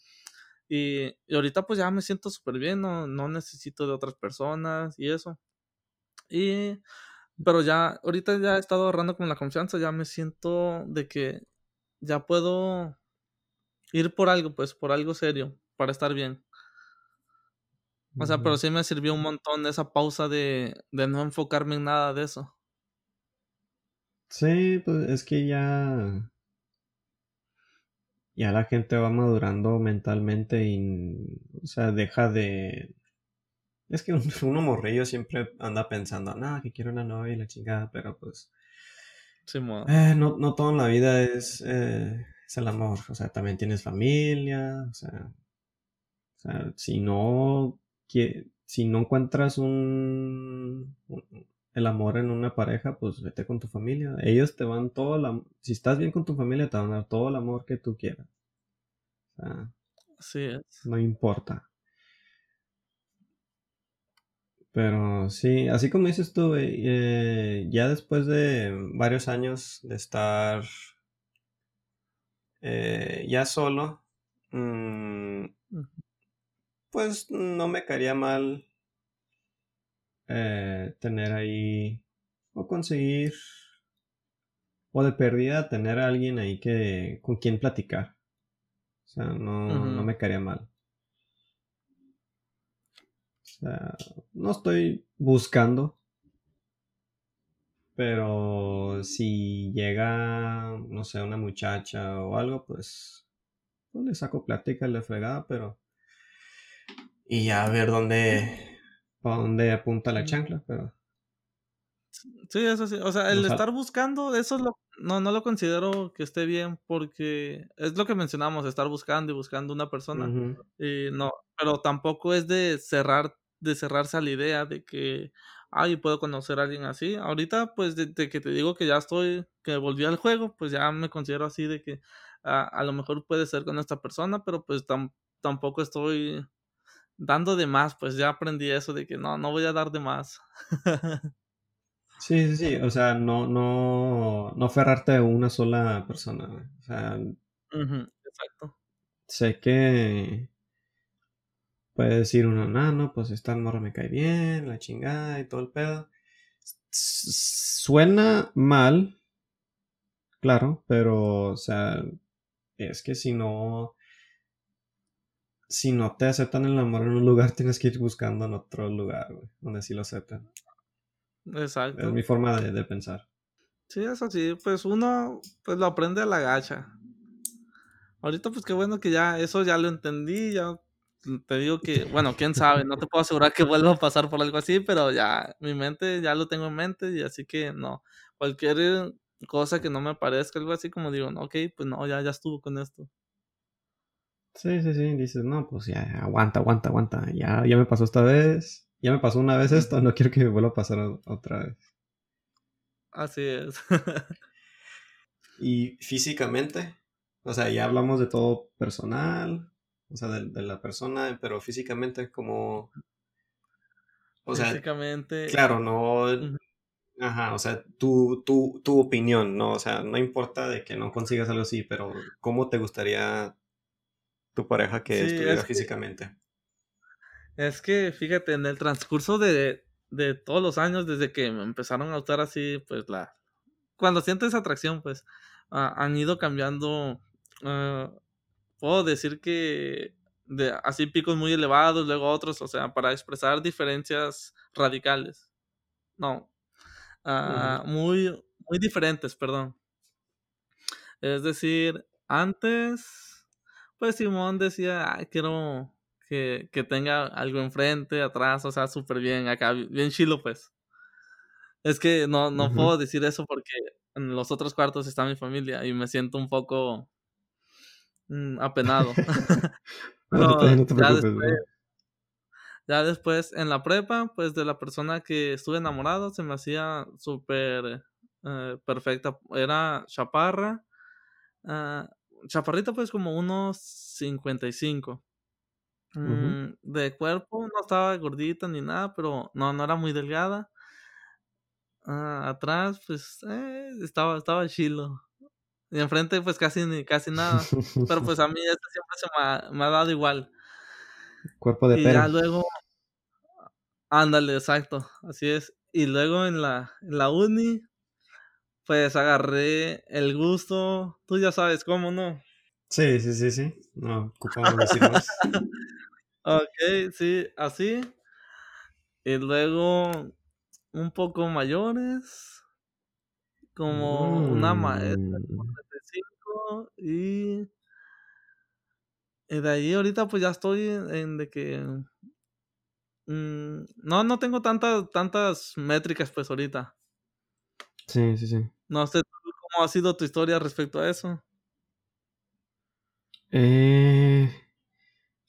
Y, ahorita pues ya me siento súper bien, no, no necesito de otras personas y eso. Y, pero ya, ahorita ya he estado ahorrando con la confianza, ya me siento de que ya puedo ir por algo, pues, por algo serio, para estar bien. O sea, pero sí me sirvió un montón esa pausa de, de no enfocarme en nada de eso. Sí, pues es que ya. Ya la gente va madurando mentalmente y. O sea, deja de. Es que <laughs> uno morrillo siempre anda pensando, nada, que quiero una novia y la chingada, pero pues. Sí, eh, no, no todo en la vida es. Eh, es el amor. O sea, también tienes familia, o sea, o sea si no si no encuentras un, el amor en una pareja, pues vete con tu familia. Ellos te van todo el si estás bien con tu familia, te van a dar todo el amor que tú quieras. O sea, Así es. No importa. Pero sí, así como dices tú, eh, ya después de varios años de estar eh, ya solo, mm, pues no me caería mal eh, tener ahí o conseguir o de pérdida tener a alguien ahí que con quien platicar. O sea, no, no me caería mal. O sea, no estoy buscando pero si llega, no sé, una muchacha o algo, pues, pues le saco plática, le fregada, pero... Y ya a ver dónde, para dónde apunta la chancla, pero... Sí, eso sí. O sea, el estar buscando, eso es lo, no, no lo considero que esté bien porque es lo que mencionamos, estar buscando y buscando una persona. Y no, pero tampoco es de cerrar, de cerrarse a la idea de que, ay, puedo conocer a alguien así. Ahorita, pues, de, que te digo que ya estoy, que volví al juego, pues ya me considero así de que a lo mejor puede ser con esta persona, pero pues tampoco estoy dando de más, pues ya aprendí eso de que no, no voy a dar de más. <laughs> sí, sí, sí, o sea, no, no, no aferrarte a una sola persona, o sea, exacto. Sé que Puede decir uno, no, no, pues esta morra me cae bien, la chingada y todo el pedo. Suena mal, claro, pero, o sea, es que si no, si no te aceptan el amor en un lugar, tienes que ir buscando en otro lugar, güey, donde sí lo aceptan. Exacto. Es mi forma de, de, pensar. Sí, es así, pues uno, pues lo aprende a la gacha. Ahorita, pues qué bueno que ya, eso ya lo entendí, ya te digo que, bueno, quién sabe, no te puedo asegurar que vuelva a pasar por algo así, pero ya mi mente ya lo tengo en mente y así que no, cualquier cosa que no me parezca algo así como digo, no, ok, pues no, ya, ya estuvo con esto. Sí, sí, sí, dices, no, pues ya, aguanta, aguanta, aguanta, ya, ya me pasó esta vez, ya me pasó una vez esto, no quiero que me vuelva a pasar otra vez. Así es. <laughs> y físicamente, o sea, ya hablamos de todo personal, o sea, de, la persona, pero físicamente como... O sea, físicamente... Claro, no... Ajá, o sea, tu, tu, tu opinión, ¿no? O sea, no importa de que no consigas algo así, pero ¿cómo te gustaría tu pareja que estuviera físicamente? Es que, fíjate, en el transcurso de, de todos los años, desde que me empezaron a gustar así, pues la... Cuando sientes atracción, pues ah, han ido cambiando. ah, puedo decir que de así picos muy elevados, luego otros, o sea, para expresar diferencias radicales. No, ah, muy, muy diferentes, perdón. Es decir, antes, pues Simón decía, "Ay, quiero que, que tenga algo enfrente, atrás, o sea, súper bien, acá, bi- bien chilo, pues. Es que no, no puedo decir eso porque en los otros cuartos está mi familia y me siento un poco mm, apenado. <laughs> <laughs> No, no te ya después, ya después en la prepa, pues de la persona que estuve enamorado se me hacía súper eh, perfecta. Era chaparra, ah, chaparrita pues como unos 55. Ujú. Mm, de cuerpo no estaba gordita ni nada, pero no, no era muy delgada. Ah, atrás pues eh, estaba, estaba chilo. Y enfrente pues casi ni casi nada. Pero <laughs> pues a mí eso siempre se me ha, me ha dado igual. Cuerpo de Y ya luego Ándale, exacto, así es. Y luego en la, en la uni, pues agarré el gusto, tú ya sabes cómo, ¿no? Sí, sí, sí, sí. No ocupamos decir más. <laughs> Ok, sí, así. Y luego un poco mayores, como una maestra Mm. 35 y, y de ahí ahorita pues ya estoy en, en de que mm, no, no tengo tantas, tantas métricas pues ahorita. Sí, sí, sí. No sé cómo ha sido tu historia respecto a eso. Eh,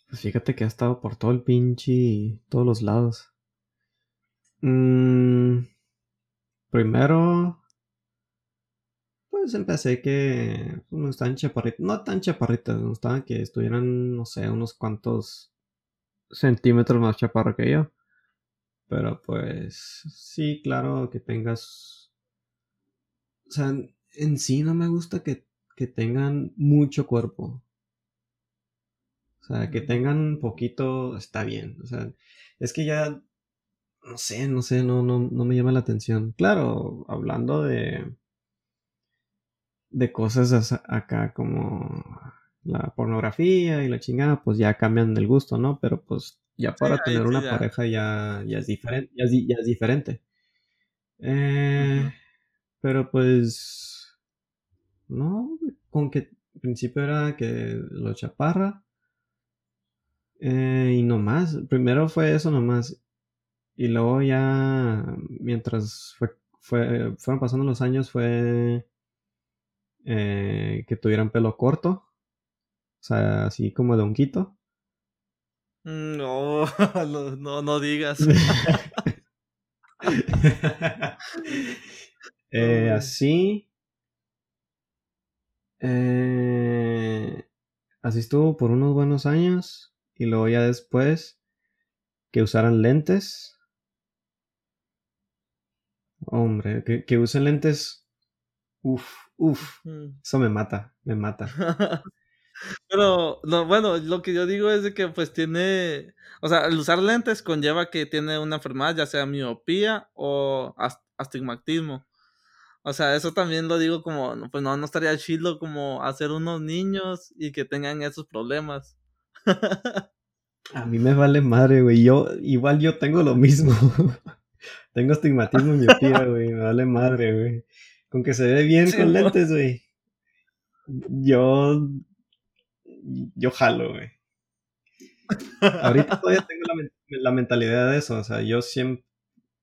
pues fíjate que ha estado por todo el pinche, todos los lados. Mm, primero, pues empecé que pues, no estaban chaparritas, no tan chaparritas, no estaban que estuvieran, no sé, unos cuantos centímetros más chaparro que yo. Pero pues sí, claro que tengas, o sea, en sí no me gusta que, que tengan mucho cuerpo. O sea, que tengan poquito está bien. O sea, es que ya, no sé, no sé, no, no, no me llama la atención. Claro, hablando de, de cosas as- acá como la pornografía y la chingada, pues ya cambian el gusto, ¿no? Pero pues ya para tener sí una ya. pareja ya, ya es diferente, ya es, ya es diferente. Eh. Pero pues, no, con que al principio era que lo chaparra eh, y no más. Primero fue eso nomás. Y luego ya, mientras fue, fue, fueron pasando los años, fue eh, que tuvieran pelo corto, o sea, así como de honguito. No, <laughs> no, no, no digas. <laughs> <laughs> Eh, así, eh, así estuvo por unos buenos años. Y luego ya después que usaran lentes. Hombre, que, que usen lentes. Uf, uf. Eso me mata, me mata. <laughs> Pero, no, bueno, lo que yo digo es de que pues tiene, o sea, el usar lentes conlleva que tiene una enfermedad, ya sea miopía o as- astigmatismo. O sea, eso también lo digo como, pues no, no estaría chido como hacer unos niños y que tengan esos problemas. <laughs> A mí me vale madre, güey. Yo, igual yo tengo lo mismo. <laughs> tengo astigmatismo y miopía, <laughs> güey. Me vale madre, güey. Con que se ve bien Sí, con lentes, güey. Yo, yo jalo, güey. Ahorita todavía tengo la mentalidad de eso. O sea, yo siempre,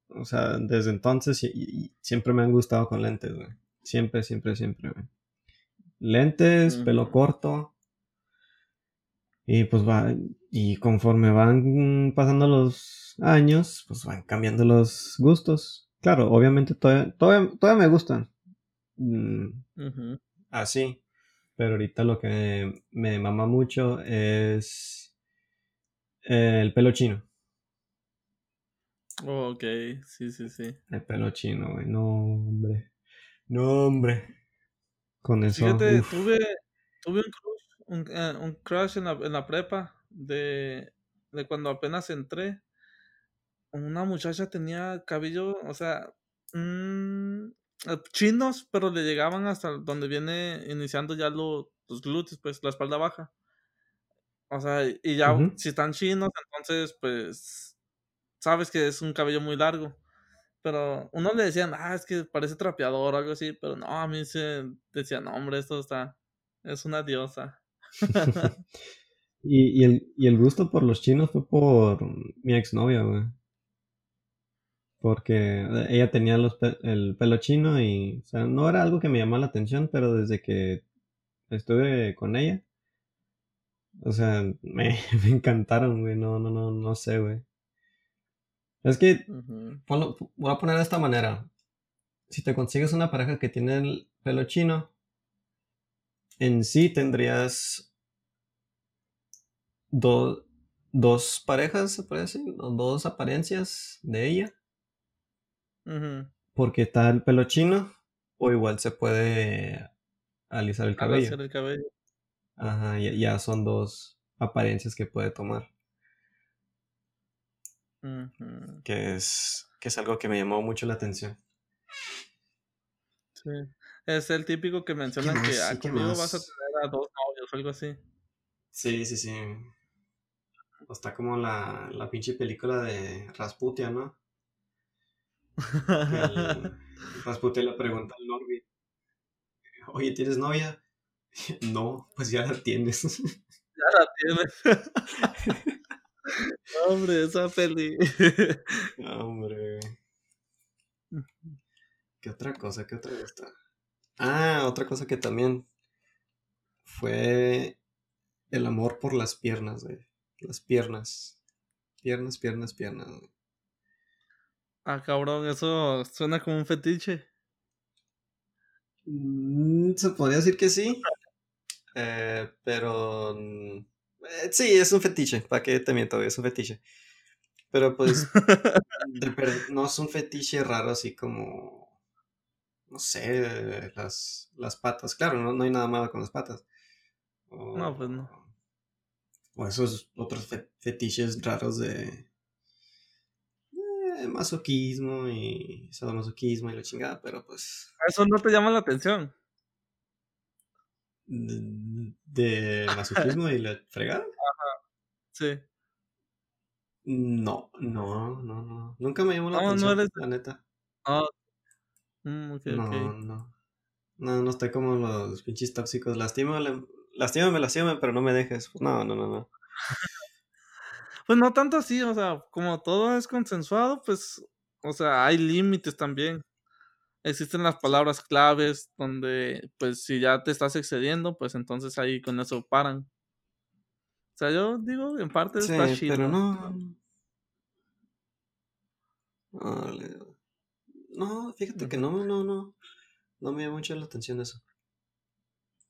o sea, desde entonces y- y siempre me han gustado con lentes, güey. Siempre, siempre, siempre, güey. Lentes, pelo corto. Y pues va, y conforme van pasando los años, pues van cambiando los gustos. Claro, obviamente todavía, todavía, todavía me gustan. mm, así. Pero ahorita lo que me mama mucho es el pelo chino. Ok, sí, sí, sí. El pelo chino, güey. No, hombre. No, hombre. Con eso, Fíjate, tuve, tuve un crush, un, eh, un crush en la, en la prepa de, de cuando apenas entré, una muchacha tenía cabello, o sea, mm, eh, chinos, pero le llegaban hasta donde viene iniciando ya los glúteos, pues la espalda baja. O sea, y ya si están chinos, entonces pues sabes que es un cabello muy largo. Pero uno le decían, ah, es que parece trapeador o algo así, pero no, a mí se decía, no, hombre, esto está, es una diosa. <laughs> y, el, y el gusto por los chinos fue por mi exnovia, güey. Porque ella tenía los el pelo chino y, o sea, no era algo que me llamó la atención, pero desde que estuve con ella, o sea, <laughs> me, me encantaron, güey. No, no, no, no sé, güey. Es que, voy a poner de esta manera. Si te consigues una pareja que tiene el pelo chino, en sí tendrías dos parejas, se puede decir, dos apariencias de ella. Porque está el pelo chino, o igual se puede alisar el cabello. el cabello. Ajá, ya, son dos apariencias que puede tomar. Que es, que es algo que me llamó mucho la atención. Sí. Es el típico que mencionan que ah, conmigo vas a tener a dos novios o algo así. Sí, sí, sí. Está como la, la pinche película de Rasputia, ¿no? <laughs> Rasputia le pregunta al Norby, oye, ¿tienes novia? <laughs> No, pues ya la tienes. Ya la tienes. <laughs> Hombre, esa peli. <laughs> Hombre. ¿Qué otra cosa? ¿Qué otra cosa? Ah, otra cosa que también fue el amor por las piernas, güey. Las piernas. Piernas, piernas, piernas. Ah, cabrón, eso suena como un fetiche. Mm, se podría decir que sí. Eh, pero sí, es un fetiche, ¿para qué te miento? Es un fetiche. Pero pues <laughs> no es un fetiche raro así como, no sé, las, las patas. Claro, no, hay nada malo con las patas. no, pues no. O esos otros fetiches raros de eh, masoquismo y sadomasoquismo y la chingada, pero pues... Eso no te llama la atención de masoquismo y la fregada. Ajá. <laughs> Sí. No, no, no, no. Nunca me llamó la atención, no eres... la neta. Ah. Mm, no, no. No, no estoy como los pinches tóxicos. Lastímame, lastímame, lastímame, pero no me dejes. No, no, no, no. <laughs> pues no tanto así, o sea, como todo es consensuado, pues, o sea, hay límites también existen las palabras claves donde, pues, si ya te estás excediendo, pues entonces ahí con eso paran. O sea, yo digo, en parte está chido. Pero no. No, fíjate que no, no, no. No me llama mucho la atención eso.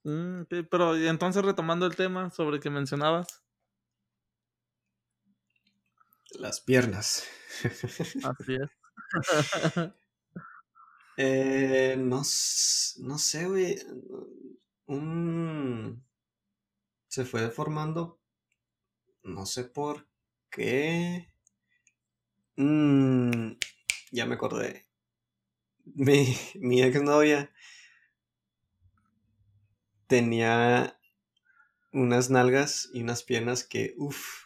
Mm, pero entonces retomando el tema sobre que mencionabas. Las piernas. <laughs> Así es. <laughs> Eh, no, no sé, güey. Un... Se fue deformando. No sé por qué. Mm, ya me acordé. Mi, <laughs> mi exnovia tenía unas nalgas y unas piernas que, uff.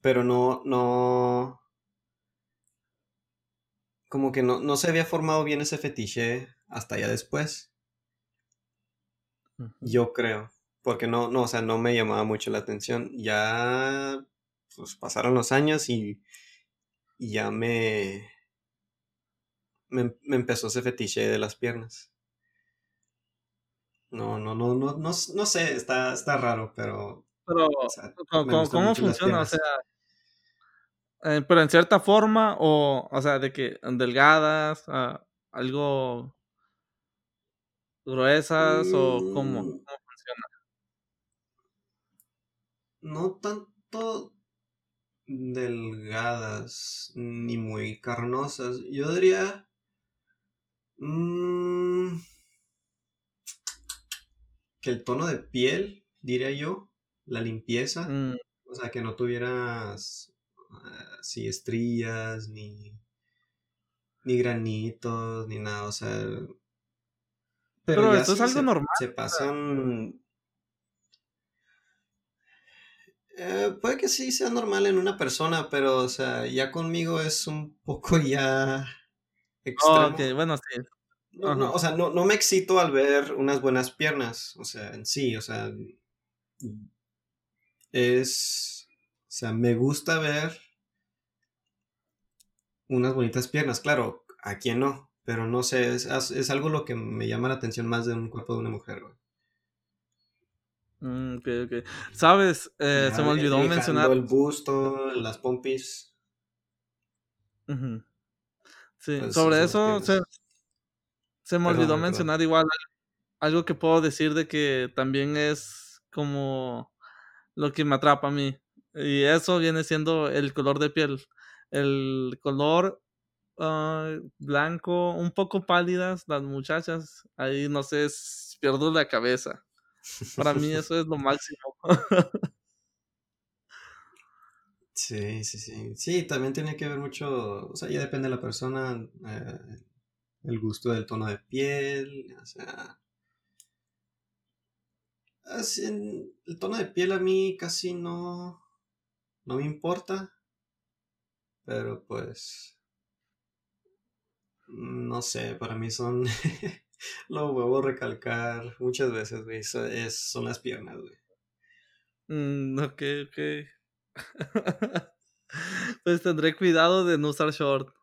Pero no, no, como que no, se había formado bien ese fetiche hasta ya después. Yo creo. Porque no, no, o sea, no me llamaba mucho la atención. Ya pues pasaron los años y, ya me, me, empezó ese fetiche de las piernas. No, no, no, no, no, no sé, está, está raro, pero. Pero, ¿cómo, funciona? O sea, eh, pero en cierta forma, o, o sea, de que delgadas, ah, algo gruesas, o cómo, mm. cómo funciona. No tanto delgadas ni muy carnosas. Yo diría. Mmm, que el tono de piel, diría yo, la limpieza. Mm, O sea, que no tuvieras así estrías, ni, ni granitos, ni nada, o sea... Pero, esto es algo normal. Se pasan... Eh, puede que sí sea normal en una persona, pero, o sea, ya conmigo es un poco <laughs> ya extremo. Bueno, sí. No, no, o sea, no, no me excito al ver unas buenas piernas, o sea, en sí, o sea, es, sea, me gusta ver unas bonitas piernas, claro, a quién no, pero no sé, es, es, algo lo que me llama la atención más de un cuerpo de una mujer, güey. Mm, ok, ok. Sabes, eh, se me olvidó mencionar. El busto, las pompis. Sí, pues, sobre eso se, se, me olvidó mencionar igual algo que puedo decir de que también es como lo que me atrapa a mí. Y eso viene siendo el color de piel. El color ah, blanco, un poco pálidas las muchachas. Ahí no sé, pierdo la cabeza. Para mí <laughs> eso es lo máximo. sí, sí, sí. Sí, también tiene que ver mucho, o sea, ya depende de la persona, eh, el gusto del tono de piel, o sea... Así, el tono de piel a mí casi no, no me importa, pero pues... No sé, para mí son <laughs> Lo vuelvo a recalcar muchas veces, güey. es, son las piernas, güey. Mm, ok, ok. <laughs> pues tendré cuidado de no usar short.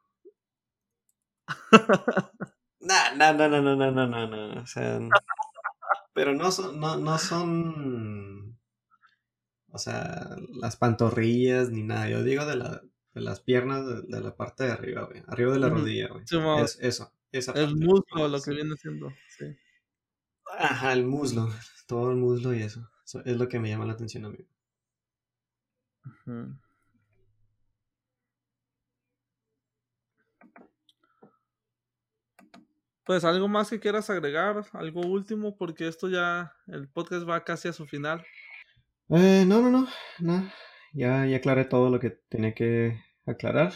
no, no, no, no, no, no, no, no, no. O sea. pero no son, no, no son. O sea, las pantorrillas ni nada. Yo digo de, la, de las piernas de, la parte de arriba, güey. Arriba de la rodilla, güey. es, eso el muslo, lo que viene siendo, sí. Ajá, el muslo, <laughs> todo el muslo y eso. es lo que me llama la atención a mí. Pues algo más que quieras agregar, algo último, porque esto ya, el podcast va casi a su final. Eh, no, no, no, no. Ya, ya aclaré todo lo que tenía que aclarar.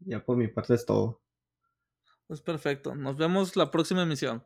Ya por mi parte es todo. Pues perfecto. Nos vemos la próxima emisión.